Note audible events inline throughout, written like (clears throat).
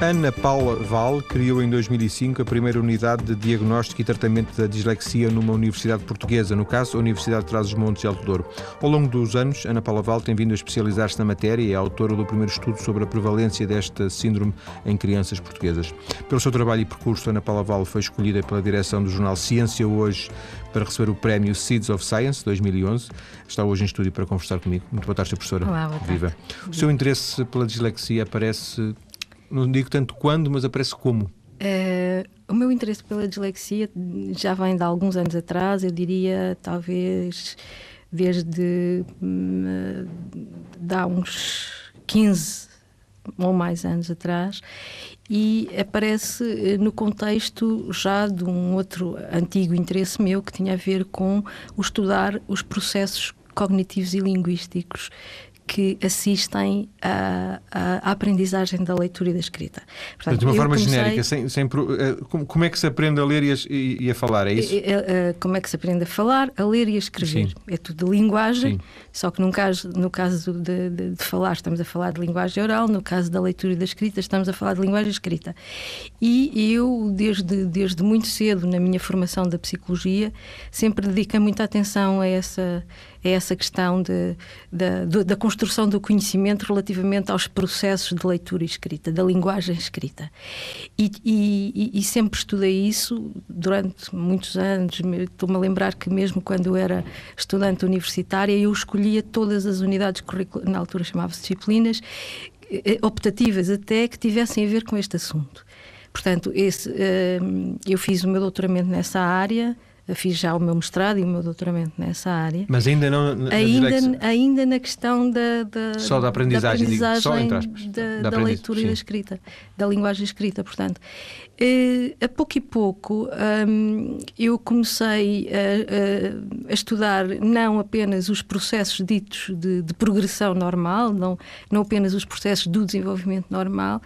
Ana Paula Val criou em 2005 a primeira unidade de diagnóstico e tratamento da dislexia numa universidade portuguesa, no caso, a Universidade de Trás-os-Montes e Alto Douro. Ao longo dos anos, Ana Paula Val tem vindo a especializar-se na matéria e é autora do primeiro estudo sobre a prevalência desta síndrome em crianças portuguesas. Pelo seu trabalho e percurso, Ana Paula Val foi escolhida pela direção do jornal Ciência Hoje para receber o prémio Seeds of Science 2011. Está hoje em estúdio para conversar comigo. Muito boa tarde, professora. Olá, boa tarde. Viva. O seu interesse pela dislexia aparece não digo tanto quando, mas aparece como? Uh, o meu interesse pela dislexia já vem de alguns anos atrás, eu diria talvez desde hum, de há uns 15 ou mais anos atrás e aparece eh, no contexto já de um outro antigo interesse meu que tinha a ver com o estudar os processos cognitivos e linguísticos que assistem à, à, aprendizagem da leitura e da escrita. Portanto, de uma forma comecei... genérica, sem, sem, eh, como é que se aprende a ler e a, e a falar? É isso? Eh, eh, como é que se aprende a falar, a ler e a escrever? Sim. É tudo de linguagem, Sim. só que no caso, no caso de, de, de, falar, estamos a falar de linguagem oral, no caso da leitura e da escrita, estamos a falar de linguagem escrita. E eu, desde, desde muito cedo, na minha formação da psicologia, sempre dediquei muita atenção a essa é essa questão de, de, da construção do conhecimento relativamente aos processos de leitura escrita, da linguagem escrita. E, e, e sempre estudei isso durante muitos anos. Estou-me a lembrar que, mesmo quando eu era estudante universitária, eu escolhia todas as unidades curriculares, na altura chamava-se disciplinas, eh, optativas até que tivessem a ver com este assunto. Portanto, esse, eh, eu fiz o meu doutoramento nessa área fiz já o meu mestrado e o meu doutoramento nessa área. Mas ainda não na, ainda, ainda na questão da, da só da aprendizagem, da, aprendizagem digo, só entre aspas, da, da, leitura sim. e da escrita, da linguagem escrita, portanto. Uh, a pouco e pouco um, eu comecei a, a, a, estudar não apenas os processos ditos de, de, progressão normal, não, não apenas os processos do desenvolvimento normal,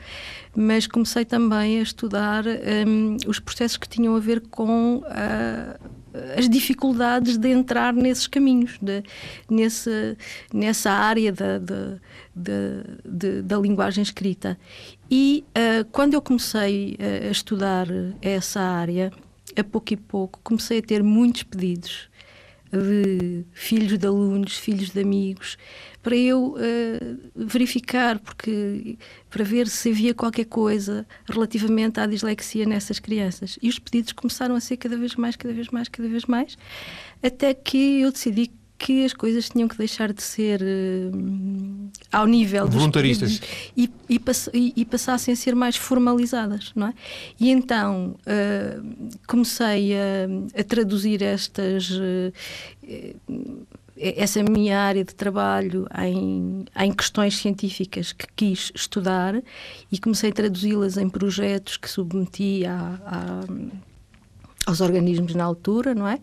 mas comecei também a estudar um, os processos que tinham a ver com uh, as dificuldades de entrar nesses caminhos, de, nessa, área da, da, linguagem escrita. E uh, quando eu comecei a estudar essa área, a pouco e pouco, comecei a ter muitos pedidos de filhos de alunos, filhos de amigos, para eu uh, verificar, porque para ver se havia qualquer coisa relativamente à dislexia nessas crianças. E os pedidos começaram a ser cada vez mais, cada vez mais, cada vez mais, até que eu decidi que as coisas tinham que deixar de ser uh, ao nível voluntaristas e, e, pass e, e, passassem a ser mais formalizadas, não é? E então uh, comecei a, a, traduzir estas uh, essa minha área de trabalho em, em questões científicas que quis estudar e comecei a traduzi-las em projetos que submeti a, a, aos organismos na altura, não é?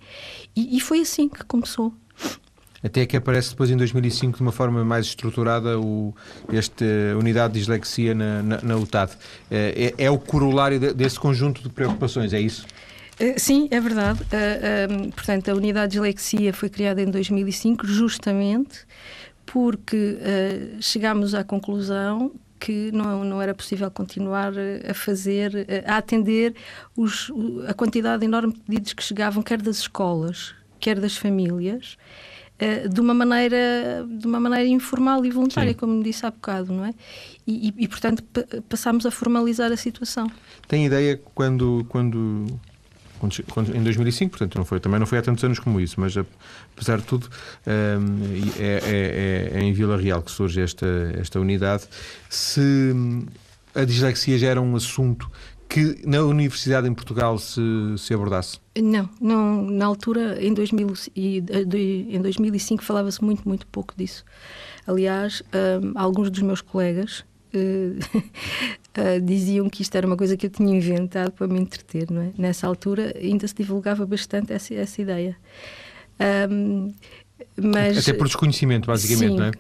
E, e foi assim que começou. Até que aparece depois em 2005 de uma forma mais estruturada o, esta unidade de dislexia na, na, na UTAD. É, é, é, o corolário desse conjunto de preocupações, é isso? Eh, sim, é verdade. Uh, um, portanto, a unidade de dislexia foi criada em 2005 justamente porque uh, chegámos à conclusão que não, não era possível continuar a fazer, a atender os, a quantidade enorme de pedidos que chegavam, quer das escolas, quer das famílias, de uma maneira de uma maneira informal e voluntária, Sim. como disse há bocado, não é? E, e, e portanto passámos a formalizar a situação. Tem ideia quando, quando, em 2005, portanto não foi, também não foi há tantos anos como isso, mas apesar de tudo um, é, é, é, em Vila Real que surge esta, esta unidade. Se a dislexia já era um assunto que na universidade em Portugal se, se abordasse? Não, não, na altura, em, 2000, em 2005, falava-se muito, muito pouco disso. Aliás, um, alguns dos meus colegas uh, (laughs) diziam que isto era uma coisa que eu tinha inventado para me entreter, não é? Nessa altura ainda se divulgava bastante essa, essa ideia. Um, mas, Até por desconhecimento, basicamente, sim, não é?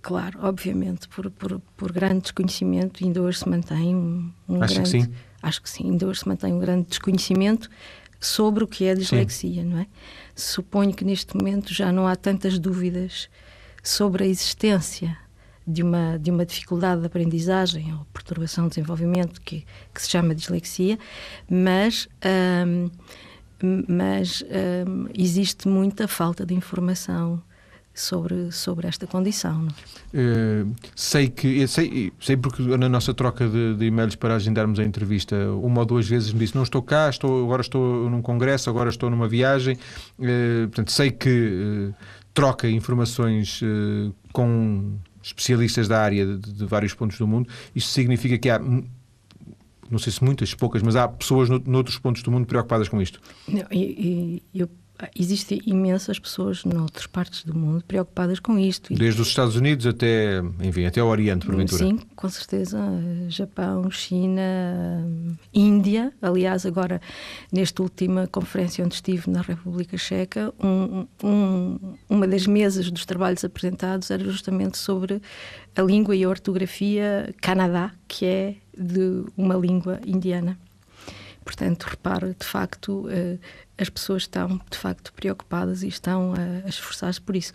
Claro, obviamente, por, por, por grande desconhecimento, ainda hoje se mantém um, um Acho grande. Que sim. Acho que sim, ainda hoje se mantém um grande desconhecimento sobre o que é a dislexia, sim. não é? Suponho que neste momento já não há tantas dúvidas sobre a existência de uma, de uma dificuldade de aprendizagem ou perturbação de desenvolvimento que, que se chama dislexia, mas, hum, mas hum, existe muita falta de informação sobre, sobre esta condição. Uh, sei que sei, sei porque na nossa troca de, de, e-mails para agendarmos a entrevista, uma ou duas vezes me disse não estou cá, estou, agora estou num congresso, agora estou numa viagem. Portanto, sei que troca informações com especialistas da área de, de, vários pontos do mundo. Isto significa que há não sei se muitas, poucas, mas há pessoas no, noutros pontos do mundo preocupadas com isto. Não, eu existem imensas pessoas noutras partes do mundo preocupadas com isto. Desde os Estados Unidos até, enfim, até o Oriente, porventura. Sim, com certeza. Japão, China, Índia. Aliás, agora, nesta última conferência onde estive na República Checa, um, um, uma das mesas dos trabalhos apresentados era justamente sobre a língua e a ortografia Canadá, que é de uma língua indiana. Portanto, repara, de facto, uh, as pessoas estão de facto preocupadas e estão a, esforçar-se por isso.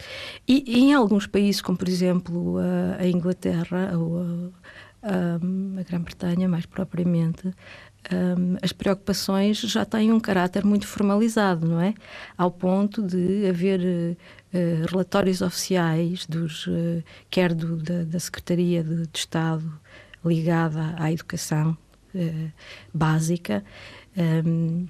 E, e, em alguns países, como por exemplo a, a Inglaterra ou a, a Grã-Bretanha, mais propriamente, um, as preocupações já têm um caráter muito formalizado, não é? Ao ponto de haver uh, relatórios oficiais, dos, uh, quer do, da, da, Secretaria de, de, Estado ligada à educação uh, básica, um,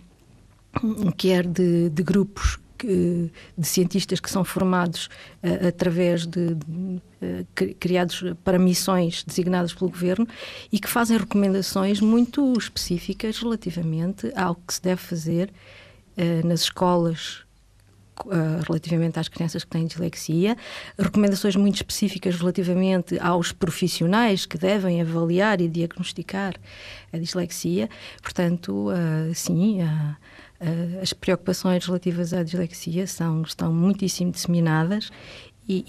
quer de, de grupos que, de cientistas que são formados uh, através de, de uh, criados para missões designadas pelo governo e que fazem recomendações muito específicas relativamente ao que se deve fazer nas escolas relativamente às crianças que têm dislexia, recomendações muito específicas relativamente aos profissionais que devem avaliar e diagnosticar a dislexia. Portanto, sim, Uh, as preocupações relativas à dislexia são, estão muitíssimo disseminadas e,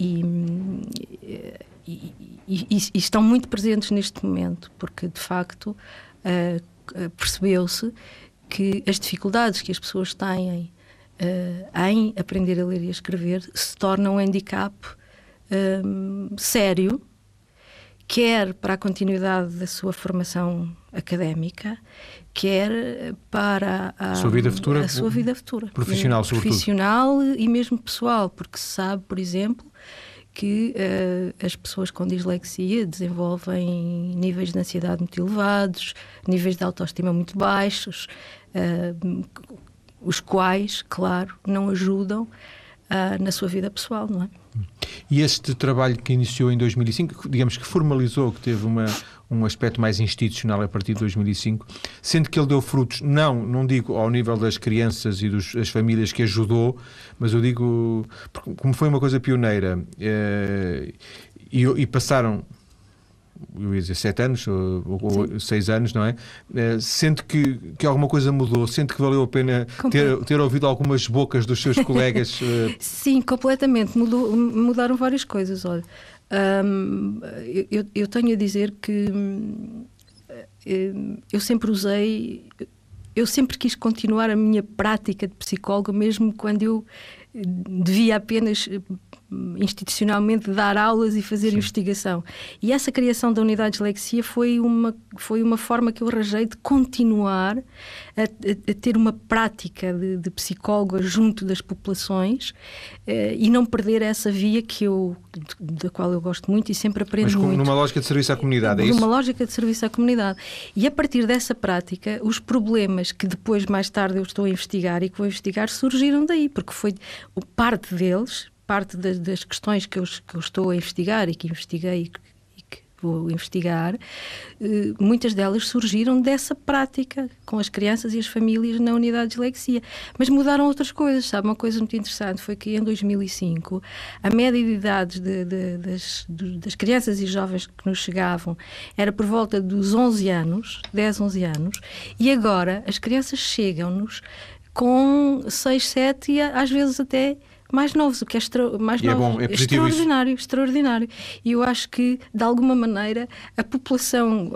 e, e, e, estão muito presentes neste momento, porque de facto uh, percebeu-se que as dificuldades que as pessoas têm uh, em aprender a ler e a escrever se tornam um handicap sério, quer para a continuidade da sua formação académica, quer para a, a sua vida futura, a sua vida futura profissional, sobretudo. profissional e mesmo pessoal, porque se sabe, por exemplo, que uh, as pessoas com dislexia desenvolvem níveis de ansiedade muito elevados, níveis de autoestima muito baixos, uh, os quais, claro, não ajudam uh, na sua vida pessoal, não é? E este trabalho que iniciou em 2005, digamos que formalizou, que teve uma, um aspecto mais institucional a partir de 2005, sendo que ele deu frutos, não, não digo ao nível das crianças e das famílias que ajudou, mas eu digo, como foi uma coisa pioneira, eh, e, e passaram eu ia dizer sete anos ou, ou seis anos, não é? Uh, sente que, que alguma coisa mudou, sente que valeu a pena ter, ter ouvido algumas bocas dos seus colegas? Uh... (laughs) Sim, completamente. Mudou, mudaram várias coisas. Olha, eu, eu, tenho a dizer que eh, eu sempre usei, eu sempre quis continuar a minha prática de psicóloga, mesmo quando eu devia apenas institucionalmente dar aulas e fazer Sim. investigação. E essa criação da unidade de dislexia foi uma, foi uma forma que eu arranjei de continuar a, a, a ter uma prática de, de psicóloga junto das populações eh, e não perder essa via que eu, da qual eu gosto muito e sempre aprendo Mas muito. numa lógica de serviço à comunidade, é numa isso? Numa lógica de serviço à comunidade. E a partir dessa prática, os problemas que depois, mais tarde, eu estou a investigar e que vou investigar surgiram daí, porque foi parte deles, parte das, das questões que eu, que eu, estou a investigar e que investiguei e que vou investigar, eh, muitas delas surgiram dessa prática com as crianças e as famílias na unidade de dislexia. Mas mudaram outras coisas, sabe? Uma coisa muito interessante foi que em 2005 a média de idades de, de, das, das crianças e jovens que nos chegavam era por volta dos 11 anos, 10, 11 anos, e agora as crianças chegam-nos com 6, 7 e às vezes até mais novos, o que é, extra, mais é bom, é extraordinário, isso. extraordinário. E eu acho que, de alguma maneira, a população,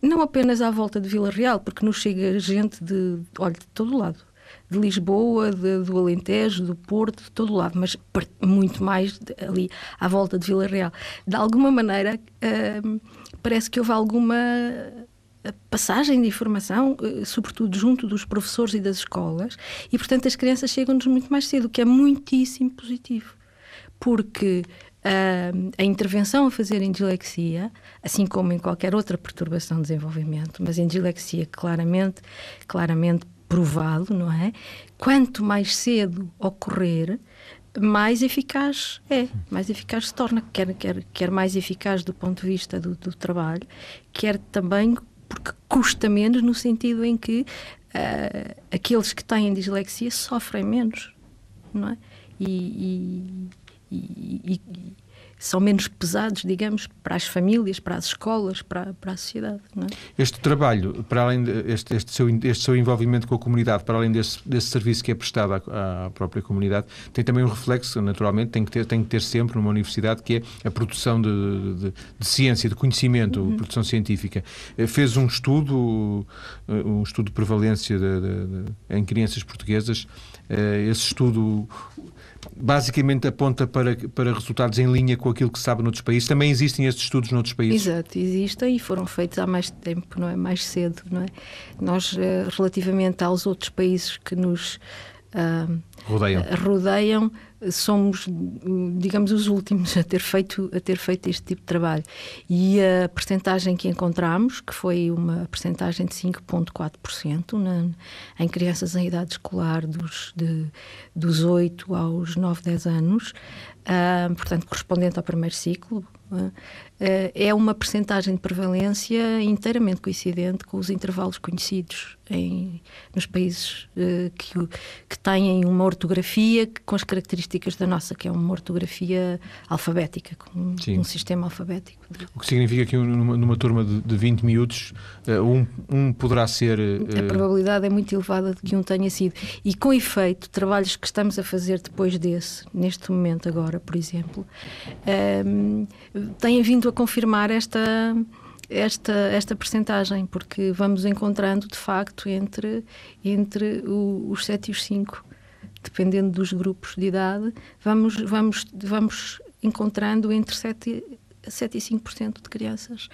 não apenas à volta de Vila Real, porque nos chega gente de, olha, de todo lado, de Lisboa, de, do Alentejo, do Porto, de todo o lado, mas muito mais ali à volta de Vila Real. De alguma maneira, uh, parece que houve alguma passagem de informação, eh, sobretudo junto dos professores e das escolas, e portanto as crianças chegam-nos muito mais cedo, o que é muitíssimo positivo, porque uh, a intervenção a fazer em dislexia, assim como em qualquer outra perturbação de desenvolvimento, mas em dislexia claramente, claramente provado, não é? Quanto mais cedo ocorrer, mais eficaz é, mais eficaz se torna, quer, quer, quer mais eficaz do ponto de vista do, do trabalho, quer também porque custa menos no sentido em que uh, aqueles que têm dislexia sofrem menos, não é? E, e, e, e, são menos pesados, digamos, para as famílias, para as escolas, para, para a sociedade. É? Este trabalho, para além deste este seu, este seu envolvimento com a comunidade, para além desse, desse serviço que é prestado à, à, própria comunidade, tem também um reflexo, naturalmente, tem que ter, tem que ter sempre numa universidade, que é a produção de, de, de ciência, de conhecimento, uhum. produção científica. Eh, fez um estudo, eh, um estudo de prevalência de, em crianças portuguesas. Eh, esse estudo basicamente aponta para, para resultados em linha com aquilo que se sabe noutros países. Também existem estes estudos noutros países? Exato, existem e foram feitos há mais tempo, não é? Mais cedo, não é? Nós, eh, relativamente aos outros países que nos rodeiam. rodeiam somos, digamos, os últimos (laughs) a ter feito a ter feito este tipo de trabalho. E a percentagem que encontramos, que foi uma percentagem de 5.4% em crianças em idade escolar dos de, dos 8 aos 9, 10 anos, uh, portanto correspondente ao primeiro ciclo, uh, é uma percentagem de prevalência inteiramente coincidente com os intervalos conhecidos em, nos países uh, que, que têm uma ortografia com as características da nossa, que é uma ortografia alfabética, com Sim. um sistema alfabético. O que significa que numa, numa turma de, de 20 minutos, uh, um, um poderá ser. Uh... A probabilidade é muito elevada de que um tenha sido. E com efeito, trabalhos que estamos a fazer depois desse, neste momento agora, por exemplo, um, têm vindo a confirmar esta esta, esta percentagem, porque vamos encontrando, de facto, entre, entre o, os 7 e os 5, dependendo dos grupos de idade, vamos, vamos, vamos encontrando entre 7, 7 e 5% de crianças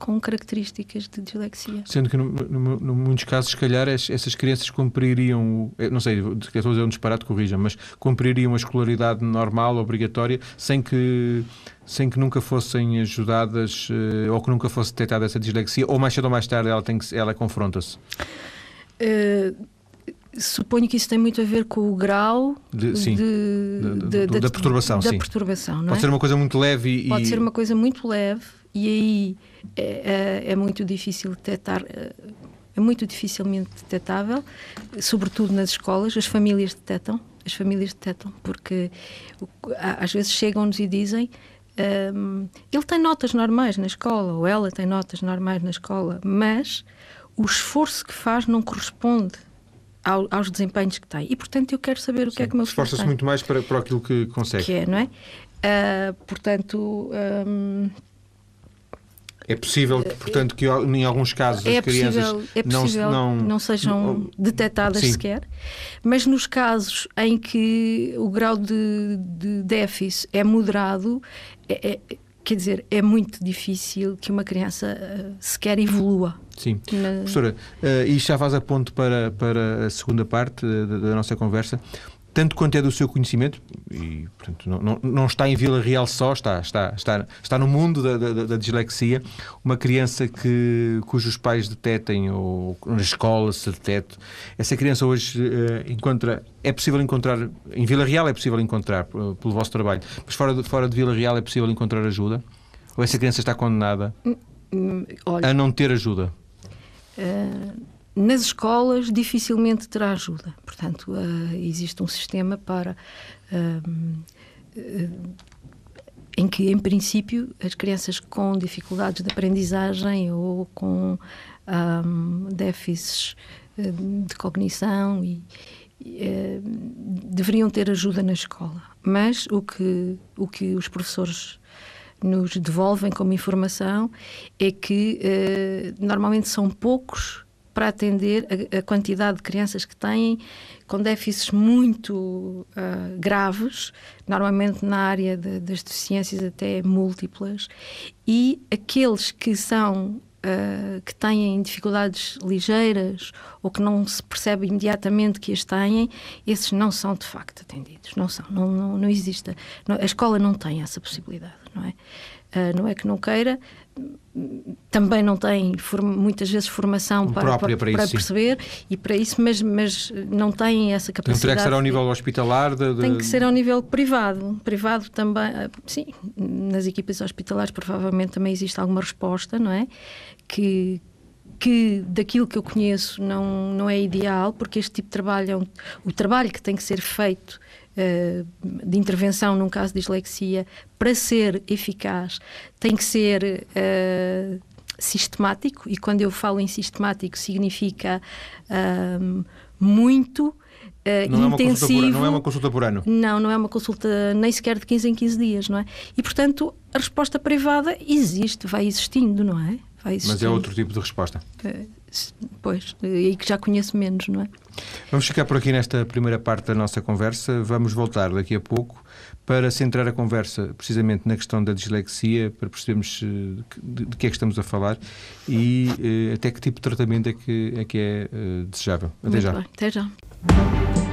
com características de dislexia. Sendo que, em muitos casos, se calhar, essas crianças cumpririam, não sei, estou a dizer um disparate, corrija, mas cumpririam a escolaridade normal, obrigatória, sem que, sem que nunca fossem ajudadas eh, ou que nunca fosse detectada essa dislexia, ou mais cedo ou mais tarde ela, tem que, ela confronta-se? Uh, Suponho que isso tem muito a ver com o grau de, sim, de, de, de, da perturbação. Da sim. perturbação Pode é? ser uma coisa muito leve e. Pode ser uma coisa muito leve e aí é, é, é muito difícil detectar. É, é muito dificilmente detectável, sobretudo nas escolas. As famílias detectam, as famílias detectam, porque às vezes chegam-nos e dizem um, ele tem notas normais na escola, ou ela tem notas normais na escola, mas o esforço que faz não corresponde ao, aos desempenhos que tem. E, portanto, eu quero saber o Sim, que é que o meu Esforça-se muito mais para, para aquilo que consegue. Que é, não é? Uh, portanto. Um, é possível, portanto, que em alguns casos é as crianças possível, é possível não, não, não sejam detectadas sim. sequer, mas nos casos em que o grau de, de déficit é moderado, é, é, quer dizer, é muito difícil que uma criança uh, sequer evolua. Sim. Na... Professora, uh, e já faz a ponto para, para a segunda parte da, da nossa conversa tanto quanto é do seu conhecimento, e portanto, não, não, não, está em Vila Real só, está, está, está, está no mundo da, da, da dislexia, uma criança que, cujos pais detetem ou na escola se detete, essa criança hoje uh, encontra, é possível encontrar, em Vila Real é possível encontrar uh, pelo vosso trabalho, mas fora de, fora de Vila Real é possível encontrar ajuda? Ou essa criança está condenada hum, hum, Olha, a não ter ajuda? Uh nas escolas dificilmente terá ajuda. Portanto, uh, existe um sistema para. Uh, em que, em princípio, as crianças com dificuldades de aprendizagem ou com um, déficits de cognição e, e deveriam ter ajuda na escola. Mas o que, o que os professores nos devolvem como informação é que normalmente são poucos para atender a, a quantidade de crianças que têm com déficits muito uh, graves, normalmente na área de, das deficiências até múltiplas, e aqueles que são uh, que têm dificuldades ligeiras ou que não se percebe imediatamente que as têm, esses não são de facto atendidos. Não são, não, não, não existe. Não, a escola não tem essa possibilidade, não é? Uh, não é que não queira, também não tem muitas vezes formação para, para, para, para perceber e para isso, mas, mas não tem essa capacidade. Então teria que ser ao nível hospitalar? De, de... Tem que ser ao nível privado. Privado também, ah, sim, nas equipas hospitalares provavelmente também existe alguma resposta, não é? Que, que daquilo que eu conheço não, não é ideal, porque este tipo de trabalho é um, o trabalho que tem que ser feito de intervenção num caso de dislexia, para ser eficaz, tem que ser uh, sistemático, e quando eu falo em sistemático, significa uh, muito. Uh, não intensivo. É não é uma consulta por ano? Não, não é uma consulta nem sequer de 15 em 15 dias, não é? E, portanto, a resposta privada existe, vai existindo, não é? Mas é outro tipo de resposta. Uh, pois, e que já conheço menos, não é? Vamos ficar por aqui nesta primeira parte da nossa conversa. Vamos voltar daqui a pouco para centrar a conversa precisamente na questão da dislexia, para percebermos uh, de, que é que estamos a falar e uh, até que tipo de tratamento é que é, que é desejável. Até Muito já. Bem, até já.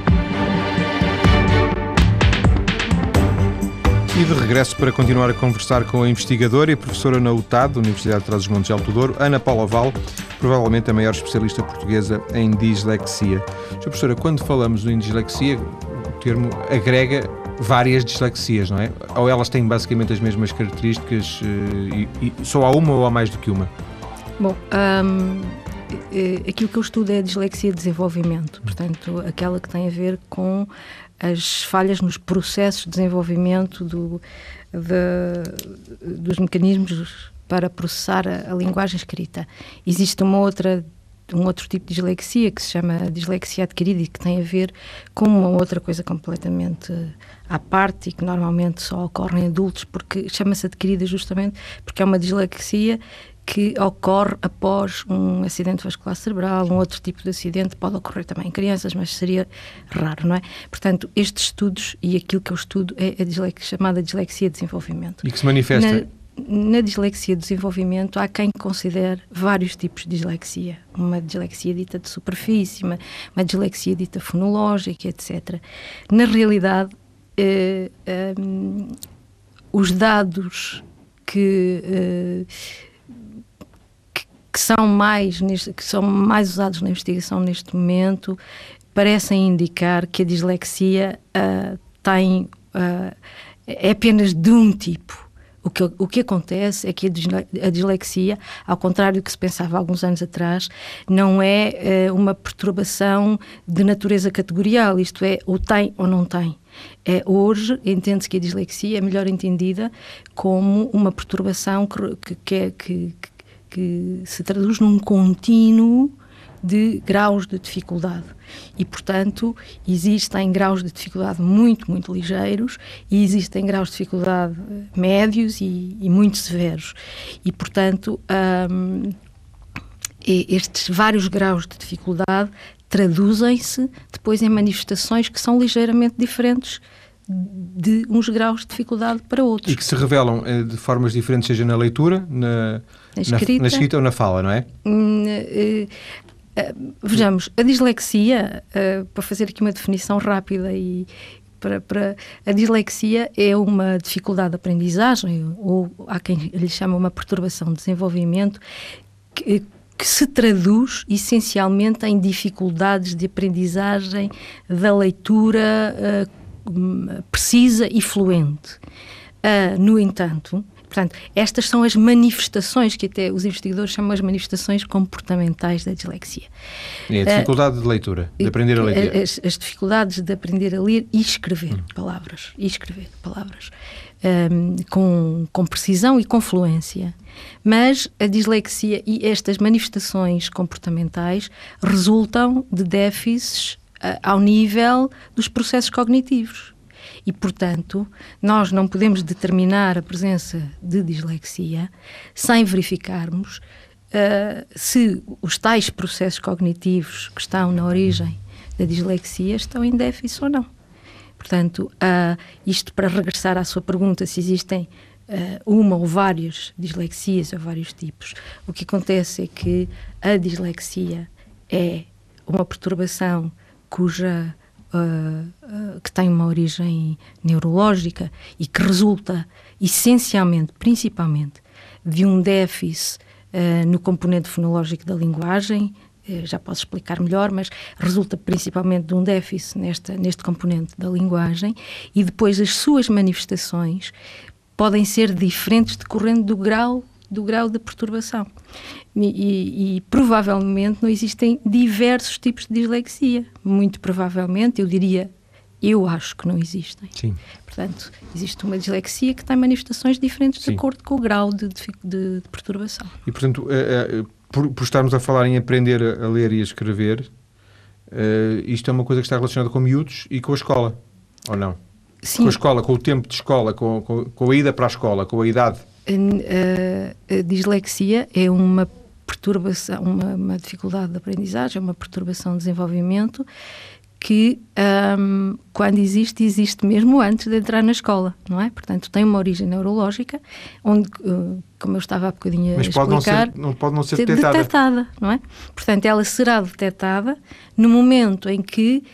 E de regresso para continuar a conversar com a investigadora e professora na UTAD, da Universidade de Trás-os-Montes Alto Douro, Ana Paula Val, provavelmente a maior especialista portuguesa em dislexia. Sra. Professora, quando falamos em dislexia, o termo agrega várias dislexias, não é? Ou elas têm basicamente as mesmas características eh, e, e só há uma ou há mais do que uma? Bom, um, aquilo que eu estudo é a dislexia de desenvolvimento, portanto, aquela que tem a ver com as falhas nos processos de desenvolvimento do, de, dos mecanismos para processar a, a, linguagem escrita. Existe uma outra um outro tipo de dislexia que se chama dislexia adquirida e que tem a ver com uma outra coisa completamente à parte e que normalmente só ocorre em adultos porque chama-se adquirida justamente porque é uma dislexia que ocorre após um acidente vascular cerebral, um outro tipo de acidente, pode ocorrer também em crianças, mas seria raro, não é? Portanto, estes estudos e aquilo que eu estudo é a dislexia, chamada dislexia de desenvolvimento. E que se manifesta? Na, na dislexia de desenvolvimento há quem considere vários tipos de dislexia. Uma dislexia dita de superfície, uma, uma dislexia dita fonológica, etc. Na realidade, eh, eh, os dados que eh, que são mais que são mais usados na investigação neste momento parecem indicar que a dislexia uh, tem uh, é apenas de um tipo. O que, o que acontece é que a dislexia, ao contrário do que se pensava alguns anos atrás, não é uh, uma perturbação de natureza categorial, isto é, ou tem ou não tem. É, hoje entende-se que a dislexia é melhor entendida como uma perturbação que, que, que, é, que se traduz num contínuo de graus de dificuldade. E, portanto, existem graus de dificuldade muito, muito ligeiros e existem graus de dificuldade médios e, e muito severos. E, portanto, um, estes vários graus de dificuldade traduzem-se depois em manifestações que são ligeiramente diferentes de uns graus de dificuldade para outros. E que se revelam eh, de formas diferentes, seja na leitura, na, na, escrita, na, na escrita ou na fala, não é? Hum, uh, uh, vejamos, a dislexia, uh, para fazer aqui uma definição rápida e para, para, a dislexia é uma dificuldade de aprendizagem ou há quem lhe chama uma perturbação de desenvolvimento que, que se traduz essencialmente em dificuldades de aprendizagem da leitura precisa e fluente. Uh, no entanto, portanto, estas são as manifestações que até os investigadores chamam as manifestações comportamentais da dislexia. É a dificuldade uh, de leitura, de aprender a ler. As, as, dificuldades de aprender a ler e escrever hum. palavras, e escrever palavras um, com, com precisão e com fluência. Mas a dislexia e estas manifestações comportamentais resultam de déficits ao nível dos processos cognitivos. E, portanto, nós não podemos determinar a presença de dislexia sem verificarmos uh, se os tais processos cognitivos que estão na origem da dislexia estão em déficit ou não. Portanto, uh, isto para regressar à sua pergunta, se existem uh, uma ou várias dislexias ou vários tipos, o que acontece é que a dislexia é uma perturbação cuja uh, uh, que tem uma origem neurológica e que resulta essencialmente, principalmente, de um déficit uh, no componente fonológico da linguagem. Já posso explicar melhor, mas resulta principalmente de um déficit nesta, neste componente da linguagem e depois as suas manifestações podem ser diferentes decorrendo do grau do grau de perturbação. E, e, e, provavelmente não existem diversos tipos de dislexia. Muito provavelmente, eu diria, eu acho que não existem. Sim. Portanto, existe uma dislexia que tem manifestações diferentes Sim. de acordo com o grau de, de, de, perturbação. E, portanto, uh, uh, por, por, estarmos a falar em aprender a, a ler e a escrever, uh, isto é uma coisa que está relacionada com miúdos e com a escola, ou não? Sim. Com a escola, com o tempo de escola, com, com, com a ida para a escola, com a idade a, a dislexia é uma perturbação, uma, uma, dificuldade de aprendizagem, uma perturbação de desenvolvimento que um, quando existe, existe mesmo antes de entrar na escola, não é? Portanto, tem uma origem neurológica, onde, uh, como eu estava há bocadinho Mas a pode explicar... Não, ser, não pode não ser detectada. detectada. não é? Portanto, ela será detectada no momento em que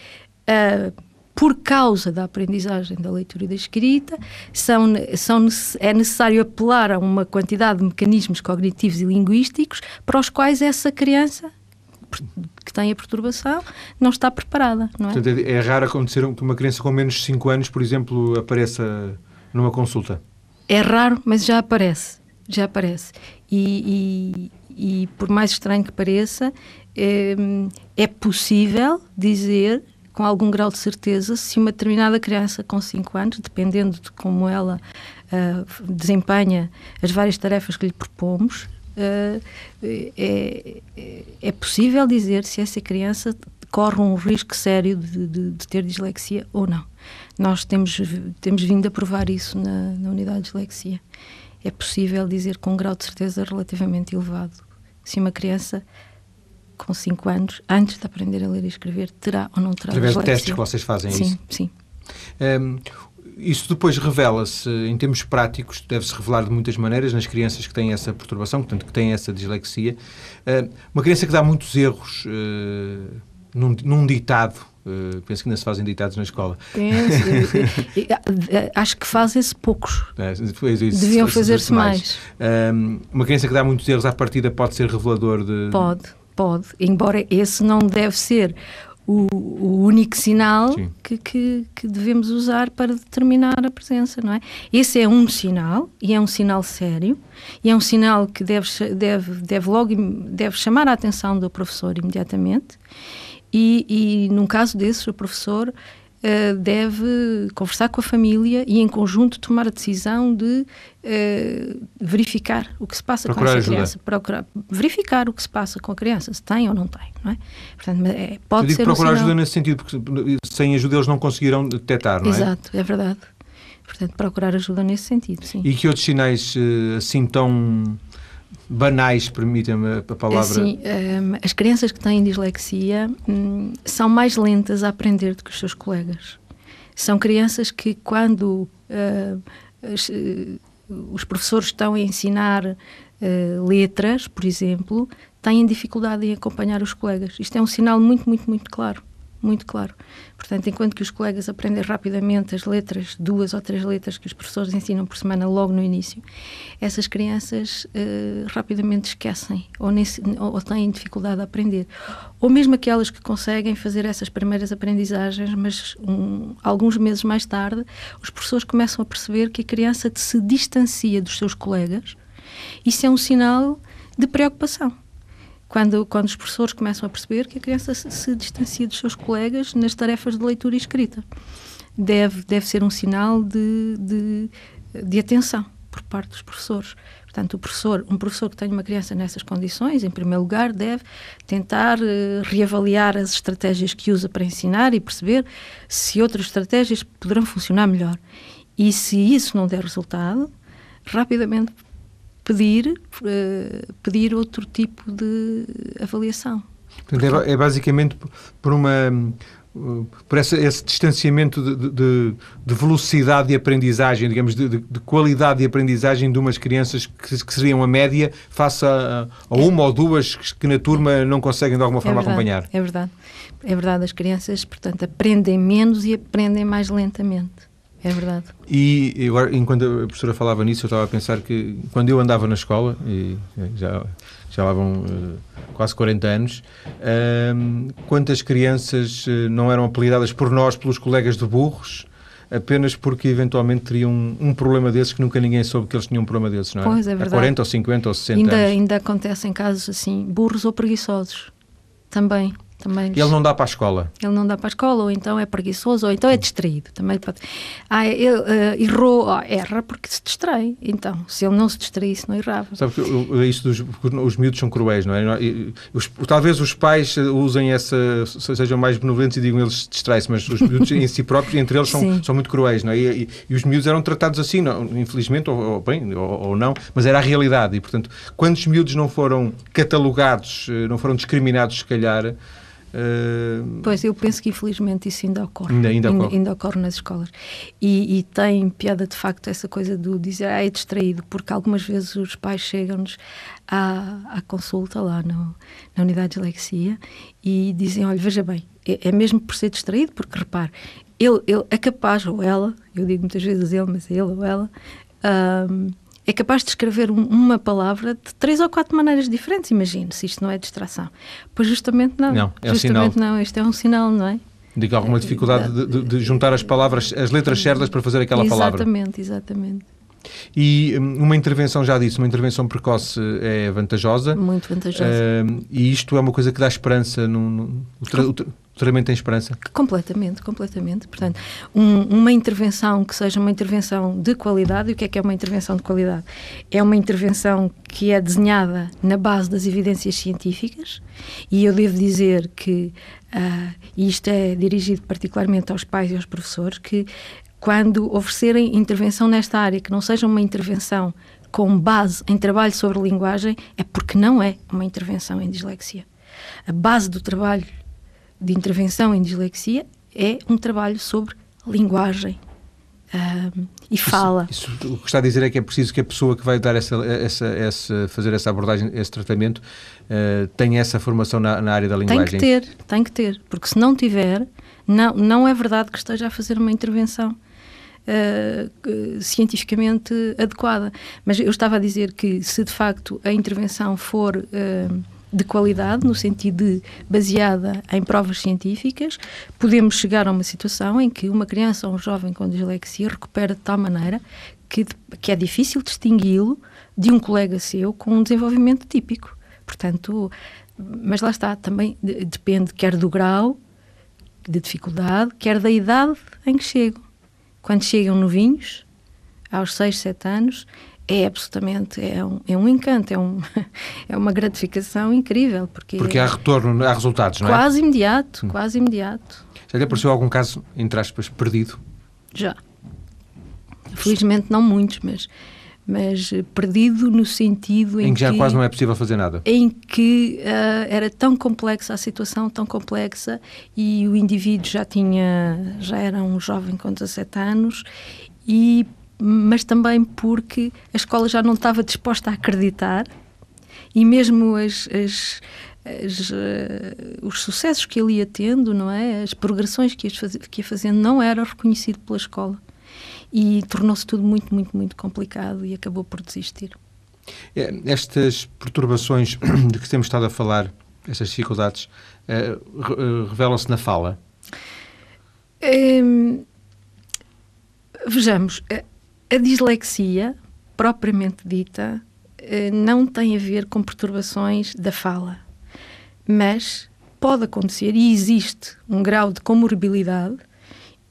uh, por causa da aprendizagem da leitura e da escrita, são, são, é necessário apelar a uma quantidade de mecanismos cognitivos e linguísticos para os quais essa criança que tem a perturbação não está preparada, não é? Portanto, é, é raro acontecer que uma criança com menos de 5 anos, por exemplo, apareça numa consulta? É raro, mas já aparece, já aparece. E, e, e por mais estranho que pareça, é, é possível dizer com algum grau de certeza se uma determinada criança com 5 anos, dependendo de como ela uh, desempenha as várias tarefas que lhe propomos, uh, é, é, possível dizer se essa criança corre um risco sério de, de, de, ter dislexia ou não. Nós temos, temos vindo a provar isso na, na unidade de dislexia. É possível dizer com um grau de certeza relativamente elevado se uma criança com 5 anos, antes de aprender a ler e escrever, terá ou não terá Através de testes que vocês fazem sim, isso? Sim, um, isso depois revela-se, em termos práticos, deve-se revelar de muitas maneiras nas crianças que têm essa perturbação, portanto, que têm essa dislexia. Uh, uma criança que dá muitos erros uh, num, num ditado, Uh, penso que ainda se fazem ditados na escola. (laughs) Acho que fazem-se poucos. É, Deviam fazer-se mais. mais. uma criança que dá muitos erros à partida pode ser revelador de. Pode, pode, embora esse não deve ser o, o único sinal que, que, que, devemos usar para determinar a presença, não é? Esse é um sinal, e é um sinal sério, e é um sinal que deve, deve, deve logo deve chamar a atenção do professor imediatamente, e, e num caso desses, o professor uh, deve conversar com a família e, em conjunto, tomar a decisão de uh, verificar o que se passa Procurar com essa ajuda. criança. Procurar, verificar o que se passa com a criança, se tem ou não tem, não é? Portanto, é, pode ser procurar um ajuda nesse sentido, porque sem ajuda eles não conseguiram detectar, não é? Exato, é verdade. Portanto, procurar ajuda nesse sentido, sim. E que outros sinais eh, assim tão banais, permitam-me a palavra. Assim, um, as crianças que têm dislexia um, são mais lentas a aprender do que os seus colegas. São crianças que, quando uh, as, uh, os professores estão a ensinar uh, letras, por exemplo, têm dificuldade em acompanhar os colegas. Isto é um sinal muito, muito, muito claro muito claro. Portanto, enquanto que os colegas aprendem rapidamente as letras, duas ou três letras que os professores ensinam por semana logo no início, essas crianças uh, rapidamente esquecem ou, nesse, ou, têm dificuldade a aprender. Ou mesmo aquelas que conseguem fazer essas primeiras aprendizagens, mas um, alguns meses mais tarde, os professores começam a perceber que a criança se distancia dos seus colegas. Isso é um sinal de preocupação quando, quando os professores começam a perceber que a criança se, se distancia dos seus colegas nas tarefas de leitura e escrita. Deve, deve ser um sinal de, de, de atenção por parte dos professores. Portanto, professor, um professor que tenha uma criança nessas condições, em primeiro lugar, deve tentar uh, reavaliar as estratégias que usa para ensinar e perceber se outras estratégias poderão funcionar melhor. E se isso não der resultado, rapidamente pedir, uh, pedir outro tipo de avaliação. Portanto, é, é, basicamente por uma por essa, esse distanciamento de, de, de, velocidade de aprendizagem, digamos, de, de, qualidade de aprendizagem de umas crianças que, que seriam a média face a, a uma ou duas que na turma não conseguem de alguma forma é verdade, acompanhar. É verdade. É verdade, as crianças, portanto, aprendem menos e aprendem mais lentamente. É verdade. E agora, enquanto a professora falava nisso, eu estava a pensar que quando eu andava na escola, e já, já lá vão uh, quase 40 anos, uh, quantas crianças uh, não eram apelidadas por nós, pelos colegas de burros, apenas porque eventualmente teriam um, um, problema desses que nunca ninguém soube que eles tinham um problema desses, não é? Pois, é verdade. Há 40 ou 50 ou 60 ainda, anos. Ainda acontecem casos assim, burros ou preguiçosos, também. Também ele não dá para a escola. Ele não dá para a escola, ou então é preguiçoso, ou então é distraído. Também pode... Ah, ele uh, errou, oh, erra porque se distrai. Então, se ele não se distraísse, não errava. Sabe que isso dos os miúdos são cruéis, não é? Os, talvez os pais usem essa, sejam mais benevolentes e digam eles distraem-se, mas os miúdos em si próprios, entre eles, são, são muito cruéis, não é? E, e, e, os miúdos eram tratados assim, não, infelizmente, ou, ou bem, ou, ou, não, mas era a realidade. E, portanto, quantos miúdos não foram catalogados, eh, não foram discriminados, se calhar, Uh... Pois, eu penso que infelizmente isso ainda ocorre. Ainda, ainda, ainda, ocorre. ainda ocorre. nas escolas. E, e, tem piada de facto essa coisa do dizer, ah, é distraído, porque algumas vezes os pais chegam-nos à, à consulta lá no, na unidade de dislexia e dizem, olha, veja bem, é, é mesmo por ser distraído, porque repare, ele, ele é capaz, ou ela, eu digo muitas vezes ele, mas é ele ou ela, um, é capaz de escrever um, uma palavra de três ou quatro maneiras diferentes, imagino, se isto não é distração. Pois justamente não. Não, é justamente um sinal. não, isto é um sinal, não é? Diga alguma dificuldade de, de, de, juntar as palavras, as letras certas para fazer aquela exatamente, palavra. Exatamente, exatamente. E hum, uma intervenção, já disse, uma intervenção precoce é vantajosa. Muito vantajosa. Uh, e isto é uma coisa que dá esperança. No, o, tra, o, tratamento tem esperança? Completamente, completamente. Portanto, um, uma intervenção que seja uma intervenção de qualidade, e o que é que é uma intervenção de qualidade? É uma intervenção que é desenhada na base das evidências científicas, e eu devo dizer que, uh, e isto é dirigido particularmente aos pais e aos professores, que quando oferecerem intervenção nesta área, que não seja uma intervenção com base em trabalho sobre linguagem, é porque não é uma intervenção em dislexia. A base do trabalho de intervenção em dislexia é um trabalho sobre linguagem um, e fala. Isso, isso, o que está a dizer é que é preciso que a pessoa que vai dar essa, essa, essa fazer essa abordagem, esse tratamento, uh, tenha essa formação na, na, área da linguagem. Tem que ter, tem que ter, porque se não tiver, não, não é verdade que esteja a fazer uma intervenção uh, cientificamente adequada. Mas eu estava a dizer que se de facto a intervenção for uh, de qualidade, no sentido de baseada em provas científicas, podemos chegar a uma situação em que uma criança ou um jovem com dislexia recupera de tal maneira que, que é difícil distingui-lo de um colega seu com um desenvolvimento típico. Portanto, mas lá está, também depende quer do grau de dificuldade, quer da idade em que chegam quando chegam novinhos, aos 6, 7 anos, é absolutamente é um, é um encanto, é, um, (laughs) é uma gratificação incrível. Porque, porque há retorno, há resultados, não é? Quase imediato, hum. quase imediato. Já lhe apareceu algum caso, entre aspas, perdido? Já. Felizmente não muitos, mas mas perdido no sentido em, em que já quase não é possível fazer nada. Em que uh, era tão complexa a situação, tão complexa, e o indivíduo já tinha, já era um jovem com 17 anos, e, mas também porque a escola já não estava disposta a acreditar, e mesmo as, as as, uh, os sucessos que ele ia tendo, não é? As progressões que ia, faz, que ia fazendo não era reconhecido pela escola e tornou-se tudo muito, muito, muito complicado e acabou por desistir. É, estas perturbações (clears throat) de que temos estado a falar, estas dificuldades, uh, revelam-se na fala? Um, vejamos, a, a, dislexia, propriamente dita, uh, não tem a ver com perturbações da fala, mas pode acontecer e existe um grau de comorbilidade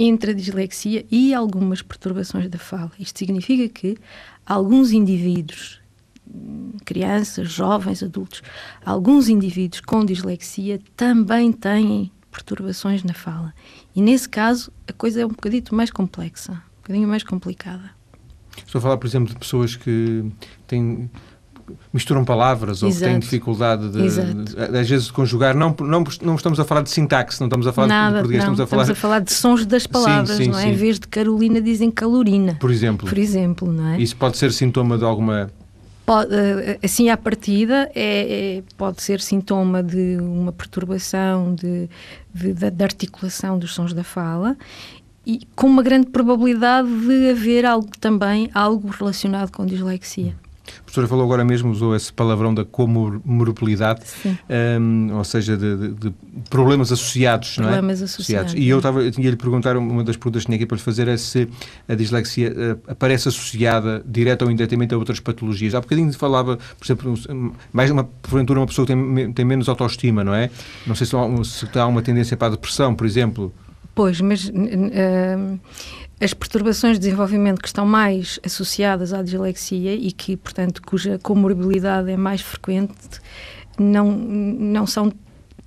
entre a dislexia e algumas perturbações da fala. Isto significa que alguns indivíduos, crianças, jovens, adultos, alguns indivíduos com dislexia também têm perturbações na fala. E nesse caso a coisa é um bocadito mais complexa, um bocadinho mais complicada. Estou a falar, por exemplo, de pessoas que têm misturam palavras ou Exato. têm dificuldade de, de, às vezes de conjugar. Não, não, não estamos a falar de sintaxe, não estamos a falar Nada, de português, não, estamos a falar... estamos a falar de sons das palavras, sim, sim, não é? Sim. Em vez de Carolina dizem calorina. Por exemplo. Por exemplo, não é? Isso pode ser sintoma de alguma Pode, eh, assim, à partida, é, é, pode ser sintoma de uma perturbação de, de, de, articulação dos sons da fala e com uma grande probabilidade de haver algo também, algo relacionado com dislexia. Professora falou agora mesmo, usou esse palavrão da comorbilidade, um, ou seja, de, de, de, problemas associados, problemas não é? associados. E eu estava, tinha lhe perguntar, uma das perguntas que tinha aqui para lhe fazer é se a dislexia uh, aparece associada, direta ou indiretamente, a outras patologias. Há bocadinho falava, por exemplo, mais uma, porventura, uma pessoa que tem, tem menos autoestima, não é? Não sei se, se há uma tendência para a depressão, por exemplo. Pois, mas uh, as perturbações de desenvolvimento que estão mais associadas à dislexia e que, portanto, cuja comorbilidade é mais frequente, não, não são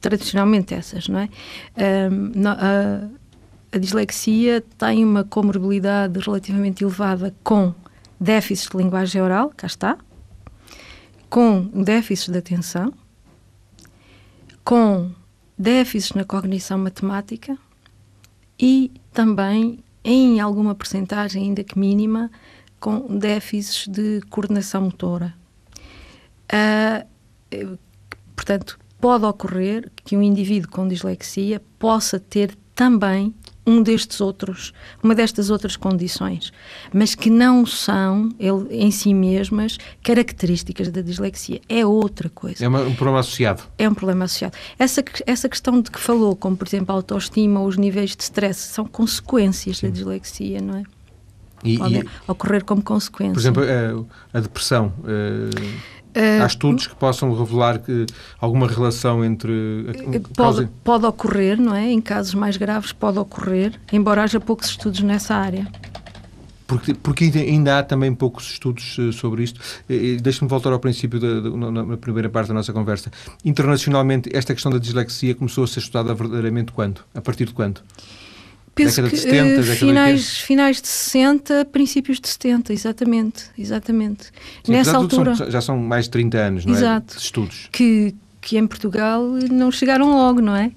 tradicionalmente essas, não é? A, a dislexia tem uma comorbilidade relativamente elevada com déficits de linguagem oral, cá está, com déficits de atenção, com déficits na cognição matemática e também, em alguma porcentagem, ainda que mínima, com déficits de coordenação motora. Uh, portanto, pode ocorrer que um indivíduo com dislexia possa ter também um destes outros, uma destas outras condições, mas que não são ele, em si mesmas características da dislexia. É outra coisa. É uma, um problema associado. É um problema associado. Essa, essa questão de que falou, como por exemplo a autoestima ou os níveis de stress, são consequências Sim. da dislexia, não é? E, Podem e, ocorrer como consequência. Por exemplo, a, a depressão. Uh Uh, Há estudos que possam revelar que alguma relação entre. Eh, pode, causa... pode ocorrer, não é? Em casos mais graves, pode ocorrer, embora haja poucos estudos nessa área. Porque, porque ainda há também poucos estudos uh, sobre isto. Deixe-me voltar ao princípio, da, da, na primeira parte da nossa conversa. Internacionalmente, esta questão da dislexia começou a ser estudada verdadeiramente quando? A partir de quando? Penso década que, de 70, uh, finais, de finais de 60, princípios de 70, exatamente, exatamente. Sim, Nessa altura são, já são mais de 30 anos, não é? Exato, é? De estudos. Que, que em Portugal não chegaram logo, não é?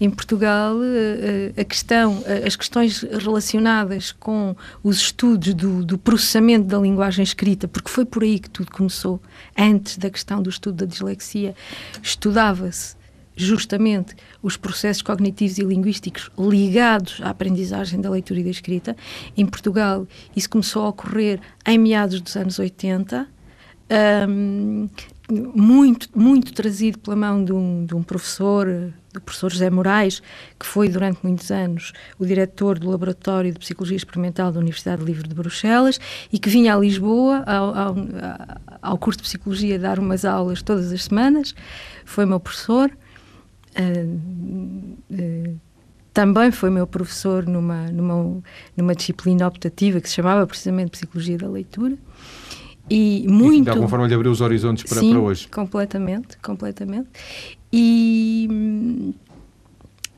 Em Portugal, eh, eh, a questão, as questões relacionadas com os estudos do, do, processamento da linguagem escrita, porque foi por aí que tudo começou, antes da questão do estudo da dislexia, estudava-se justamente os processos cognitivos e linguísticos ligados à aprendizagem da leitura e da escrita. Em Portugal, isso começou a ocorrer em meados dos anos 80, um, muito, muito trazido pela mão de um, de um professor, do professor José Moraes, que foi durante muitos anos o diretor do Laboratório de Psicologia Experimental da Universidade Livre de Bruxelas e que vinha a Lisboa ao, ao, ao curso de Psicologia dar umas aulas todas as semanas. Foi meu professor. Uh, uh, também foi meu professor numa, numa, numa disciplina optativa que se chamava precisamente Psicologia da Leitura. E muito. E de alguma forma lhe abriu os horizontes para, sim, para hoje. Completamente, completamente. E.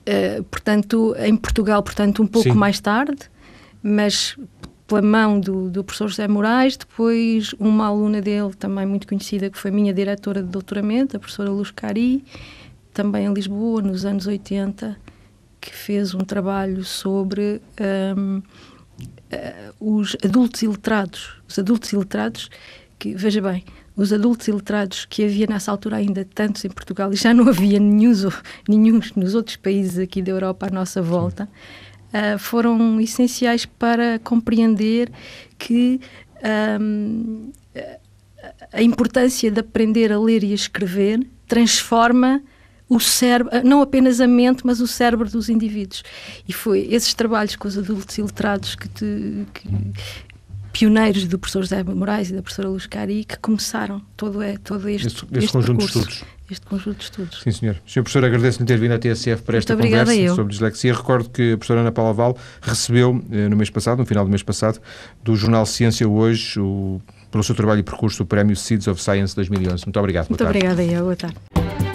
Uh, portanto, em Portugal, portanto, um pouco sim. mais tarde, mas pela mão do, do professor José Moraes, depois uma aluna dele, também muito conhecida, que foi minha diretora de doutoramento, a professora Luz Cari, também em Lisboa, nos anos 80, que fez um trabalho sobre um, uh, eh, os adultos iletrados. Os adultos iletrados, que, veja bem, os adultos iletrados que havia nessa altura ainda tantos em Portugal e já não havia nenhum, nos outros países aqui da Europa à nossa volta, uh, foram essenciais para compreender que um, a importância de aprender a ler e a escrever transforma o cérebro, não apenas a mente, mas o cérebro dos indivíduos. E foi esses trabalhos com os adultos iletrados que, te, que pioneiros do professor José Moraes e da professora Luz Cari que começaram todo, é, todo este, este, este conjunto percurso, de estudos. Este conjunto de estudos. Sim, senhor. Senhor professor, agradeço-lhe ter vindo à TSF para esta conversa eu. sobre dislexia. Recordo que a professora Ana Paula Val recebeu eh, no mês passado, no final do mês passado, do jornal Ciência Hoje, o, pelo seu trabalho e percurso, o Prémio Seeds of Science 2011. Muito obrigado. Muito obrigada, eu. Boa tarde.